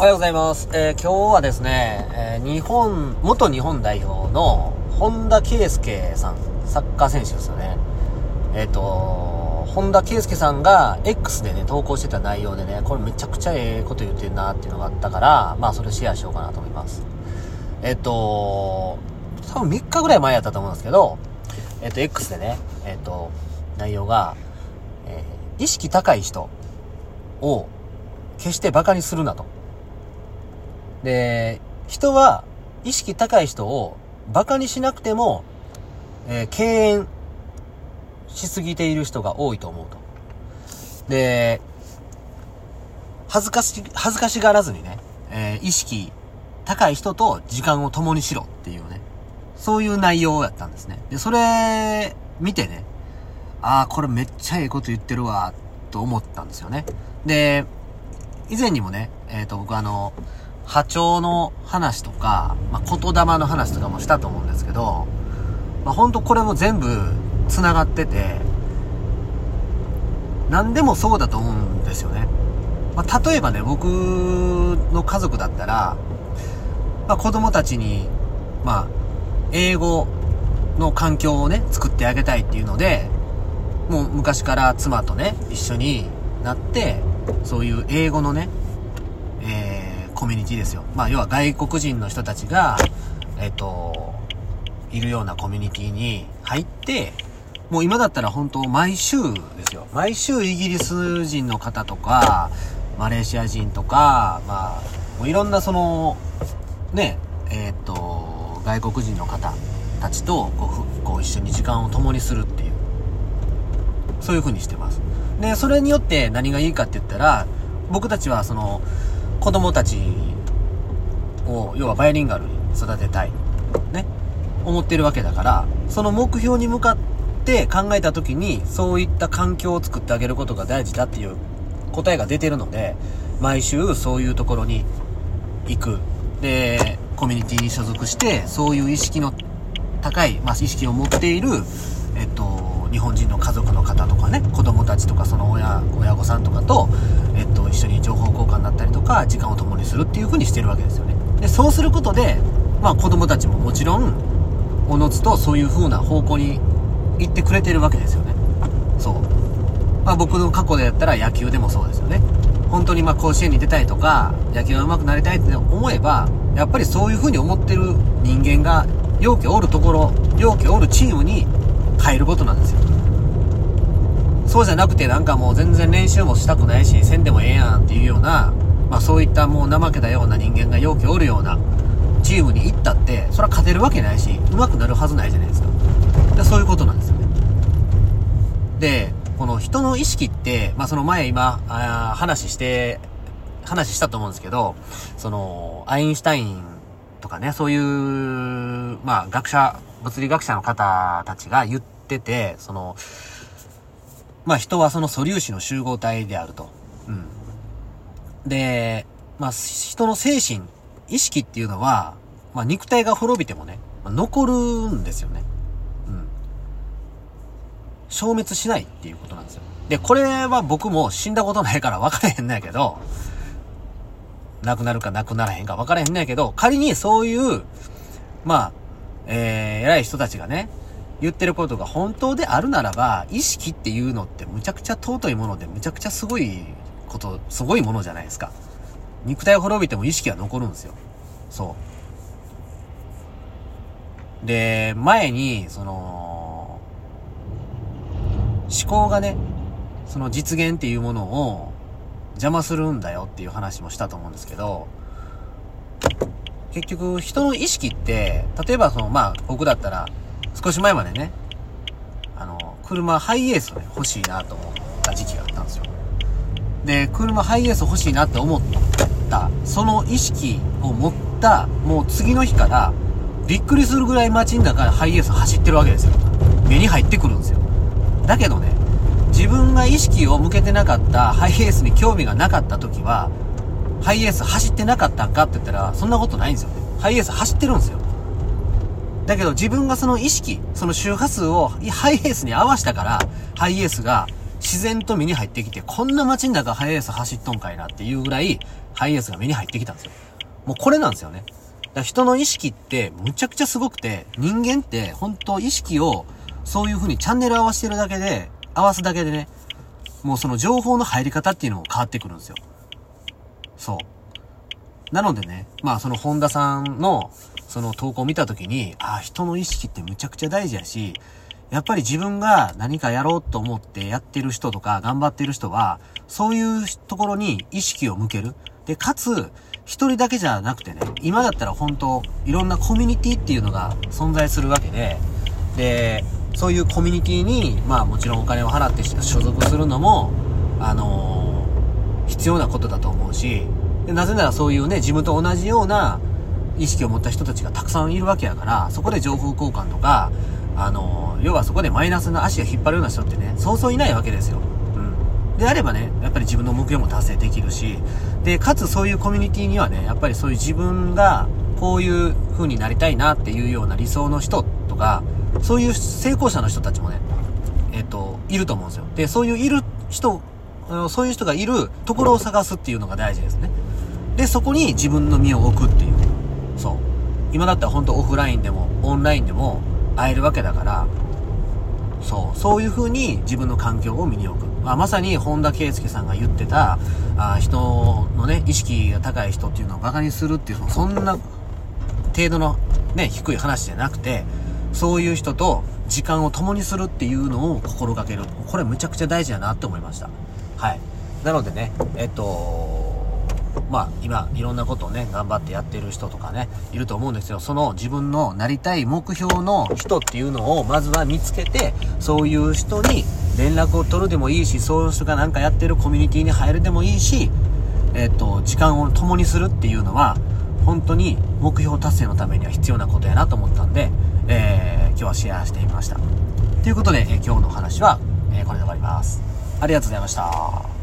おはようございます。えー今日はですね、えー日本、元日本代表の本田圭佑さん、サッカー選手ですよね。えっ、と、本田圭佑さんが X でね、投稿してた内容でね、これめちゃくちゃええこと言ってんなっていうのがあったから、まあそれシェアしようかなと思います。えっ、と、多分3日ぐらい前やったと思うんですけど、えっ、と、X でね、えっ、と、内容が、え意識高い人を決して馬鹿にするなと。で、人は意識高い人を馬鹿にしなくても、えー敬遠しすぎている人が多いと思うと。で、恥ずかし、恥ずかしがらずにね、えー意識高い人と時間を共にしろっていうね、そういう内容やったんですね。で、それ、見てね、ああ、これめっちゃええこと言ってるわ、と思ったんですよね。で、以前にもね、えっ、と、僕あの、波長の話とか、まあ、言霊の話とかもしたと思うんですけど、まあ、ほんとこれも全部繋がってて、何でもそうだと思うんですよね。まあ、例えばね、僕の家族だったら、まあ、子供たちに、まあ、英語の環境をね、作ってあげたいっていうので、もう昔から妻とね、一緒になって、そういう英語のね、コミュニティですよ。まあ、要は外国人の人たちが、えっ、と、いるようなコミュニティに入って、もう今だったら本当毎週ですよ。毎週イギリス人の方とか、マレーシア人とか、まあ、もういろんなその、ね、えっ、と、外国人の方たちとこうこう一緒に時間を共にするっていう。そういう風にしてます。で、それによって何がいいかって言ったら、僕たちはその、子供たちを、要はバイリンガルに育てたい。ね。思ってるわけだから、その目標に向かって考えた時に、そういった環境を作ってあげることが大事だっていう答えが出てるので、毎週そういうところに行く。で、コミュニティに所属して、そういう意識の高い、まあ、意識を持っている、えっと、日本人の家族の方とかね、子供たちとかその親、親御さんとかと、えっと、一緒にか、時間を共にするっていう風にしてるわけですよね。で、そうすることで、まあ子供たちももちろん、おのずとそういう風な方向に行ってくれてるわけですよね。そう。まあ僕の過去でやったら野球でもそうですよね。本当にまあ甲子園に出たいとか、野球が上手くなりたいって思えば、やっぱりそういう風に思ってる人間が、容器おるところ、容器おるチームに変えることなんですよ。そうじゃなくてなんかもう全然練習もしたくないし、せんでもええやんっていうような、まあそういったもう怠けたような人間が容器おるようなチームに行ったって、それは勝てるわけないし、上手くなるはずないじゃないですか。でそういうことなんですよね。で、この人の意識って、まあその前今、あ話して、話したと思うんですけど、その、アインシュタインとかね、そういう、まあ学者、物理学者の方たちが言ってて、その、まあ人はその素粒子の集合体であると。うん。で、まあ人の精神、意識っていうのは、まあ肉体が滅びてもね、まあ残るんですよね。うん。消滅しないっていうことなんですよ。で、これは僕も死んだことないから分からへんのやけど、亡くなるか亡くならへんか分からへんのやけど、仮にそういう、まあ、えー、偉い人たちがね、言ってることが本当であるならば、意識っていうのってむちゃくちゃ尊いもので、むちゃくちゃすごいこと、すごいものじゃないですか。肉体滅びても意識は残るんですよ。そう。で、前に、その、思考がね、その実現っていうものを邪魔するんだよっていう話もしたと思うんですけど、結局人の意識って、例えばその、まあ僕だったら少し前までね、あの、車ハイエースをね、欲しいなと思った時期がで。車ハイエース欲しいなって思った、その意識を持った、もう次の日から、びっくりするぐらい街の中でハイエース走ってるわけですよ。目に入ってくるんですよ。だけどね、自分が意識を向けてなかったハイエースに興味がなかった時は、ハイエース走ってなかったんかって言ったら、そんなことないんですよね。ハイエース走ってるんですよ。だけど自分がその意識、その周波数をハイエースに合わせたから、ハイエースが自然と目に入ってきて、こんな街の中ハイエース走っとんかいなっていうぐらい、ハイエースが目に入ってきたんですよ。もうこれなんですよね。だから人の意識ってむちゃくちゃすごくて、人間って本当意識をそういう風にチャンネル合わせてるだけで、合わすだけでね、もうその情報の入り方っていうのも変わってくるんですよ。そう。なのでね、まあその本田さんのその投稿を見たときに、ああ、人の意識ってむちゃくちゃ大事やし、やっぱり自分が何かやろうと思ってやってる人とか頑張ってる人は、そういうところに意識を向ける。で、かつ、一人だけじゃなくてね、今だったら本当、いろんなコミュニティっていうのが存在するわけで、で、そういうコミュニティに、まあもちろんお金を払って所属するのも、あのー、必要なことだと思うし、でなぜならそういうね、自分と同じような意識を持った人たちがたくさんいるわけやから、そこで情報交換とか、あの、要はそこでマイナスな足が引っ張るような人ってね、そうそういないわけですよ。うん。であればね、やっぱり自分の目標も達成できるし、で、かつそういうコミュニティにはね、やっぱりそういう自分がこういう風になりたいなっていうような理想の人とか、そういう成功者の人たちもね、えっ、と、いると思うんですよ。で、そういういる人、そういう人がいるところを探すっていうのが大事ですね。で、そこに自分の身を置くっていう。そう。今だったら本当オフラインでも、オンラインでも会えるわけだから、そう。そういう風に自分の環境を身に置く。まあ、まさに本田圭佑さんが言ってた、あ人のね、意識が高い人っていうのを馬鹿にするっていうのそんな程度のね、低い話じゃなくて、そういう人と時間を共にするっていうのを心がける。これむちゃくちゃ大事だなって思いました。はい。なのでね、えっと、まあ今いろんなことをね、頑張ってやってる人とかね、いると思うんですよ。その自分のなりたい目標の人っていうのをまずは見つけて、そういう人に連絡を取るでもいいし、そういう人がなんかやってるコミュニティに入るでもいいし、えっと、時間を共にするっていうのは、本当に目標達成のためには必要なことやなと思ったんで、えー、今日はシェアしてみました。ということで、えー、今日の話は、え、これで終わります。ありがとうございました。